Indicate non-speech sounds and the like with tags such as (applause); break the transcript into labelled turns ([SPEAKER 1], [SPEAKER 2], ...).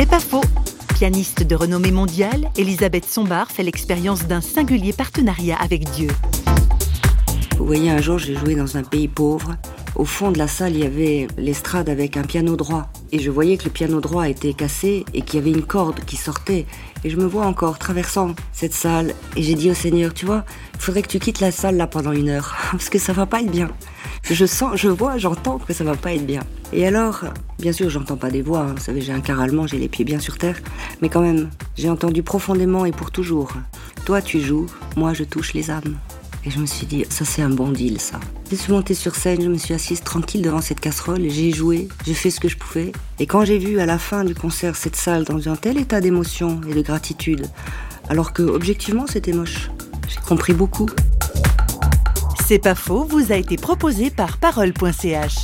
[SPEAKER 1] C'est pas faux. Pianiste de renommée mondiale, Elisabeth Sombard fait l'expérience d'un singulier partenariat avec Dieu.
[SPEAKER 2] Vous voyez, un jour, j'ai joué dans un pays pauvre. Au fond de la salle, il y avait l'estrade avec un piano droit. Et je voyais que le piano droit était cassé et qu'il y avait une corde qui sortait. Et je me vois encore traversant cette salle. Et j'ai dit au Seigneur, tu vois, il faudrait que tu quittes la salle là pendant une heure. (laughs) Parce que ça va pas être bien. Je sens, je vois, j'entends que ça va pas être bien. Et alors, bien sûr, j'entends pas des voix. hein. Vous savez, j'ai un car allemand, j'ai les pieds bien sur terre. Mais quand même, j'ai entendu profondément et pour toujours. Toi, tu joues, moi, je touche les âmes. Et je me suis dit, ça c'est un bon deal ça. Je suis montée sur scène, je me suis assise tranquille devant cette casserole, j'ai joué, j'ai fait ce que je pouvais. Et quand j'ai vu à la fin du concert cette salle dans un tel état d'émotion et de gratitude, alors que objectivement c'était moche, j'ai compris beaucoup.
[SPEAKER 1] C'est pas faux vous a été proposé par parole.ch.